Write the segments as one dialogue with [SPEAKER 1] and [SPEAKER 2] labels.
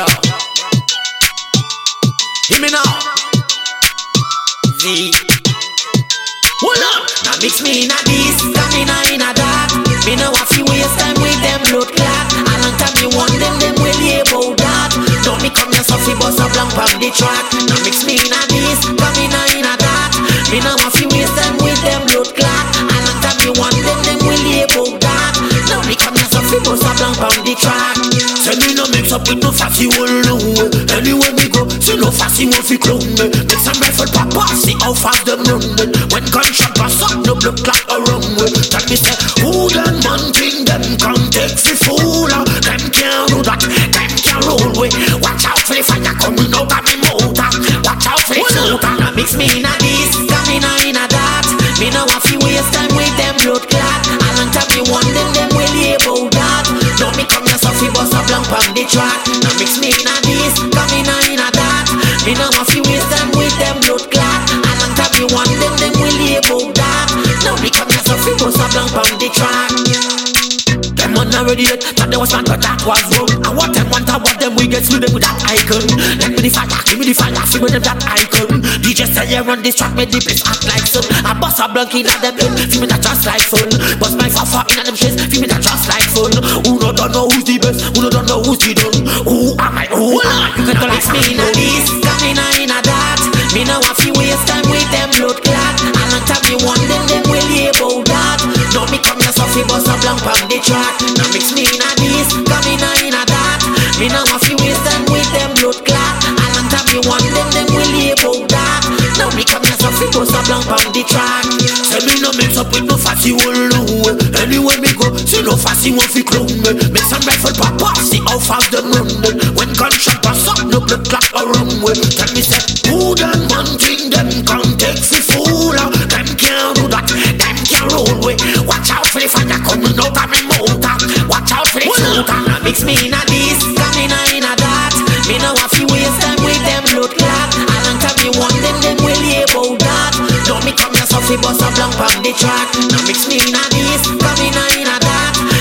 [SPEAKER 1] Yo. Hear me now. Z. Hold up. Now mix me in a this, and in a in a that. Me know a few waste time with them blood clot. A long time me want them, them will hear about that. Don't me come here so fi bust up blank from the track. Now mix me in a this. No
[SPEAKER 2] mix up with no fatty one no way. Anywhere me go, see no fatty one fi clone me. Make some rifle off, see how fast them running. When gunshot pass up, no blood clot around me. Tell me say, who them man
[SPEAKER 1] a on the track. Now mix me in a this, come in a in a that. Me no want to waste time with them blood clot. A long time me want them, them will about that. Now me come here so fi bust a blank on the track.
[SPEAKER 2] Them man already dead, thought there was man, but that was wrong. I what them want, and what them we get through them with that icon. Let me the fire, give me the fire, see with them that icon. DJ say you run this track, make the place act like sun. I bust a blank in at them feel me that just like fun. Bust my fafa in at them shades, don't know who's the best, who don't know who's the done. Who am I, who am I? You can tell
[SPEAKER 1] Mix me in a this, come in a in a that. Me no want to waste time with them blood clot. A long time me want them, them will hear about that. Now me come here so fi bust a blank on the track. Now mix me in a this, come in a in a that. Me no want to waste time with them blood clot. A long time me want them, them will hear about that. Now me come here so fi bust a blank on the track.
[SPEAKER 2] Say me no mix up with no fatty one no fatty one fi clone me. Make some rifle pop off, see how fast them running. When gunshot pass up, no blood clot around way. Tell me say, who them man think them can take fi fool? Them can't do that, them can't roll way. Watch out for the fire coming out of me motor. Watch out for the shooter.
[SPEAKER 1] Now mix me in a this, come in a in a that. Me no want to waste time with them blood clot. A long time me want them, them will hear about that. Don't me come here so fi bust a blank on the track. Now mix me in a this, come in a in a that.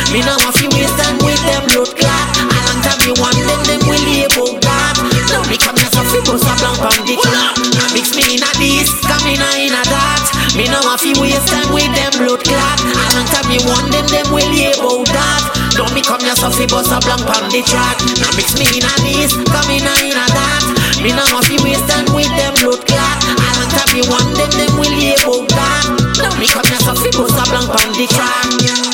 [SPEAKER 1] Me no want to waste time with them blood clot. A long time me want them, them will about that. Now me come here so fi bust a blank on the track. Mix me in a this, come in a in a that. Me no want to waste time with them blood clot. A long time me want them, them will about that. Don't me come here so fi bust a blank on the track. Now mix me in a this, come in a in a that. Me no want to waste time with them blood clot. A long time me want them, them will about that. Now me come here so fi bust a blank on the track.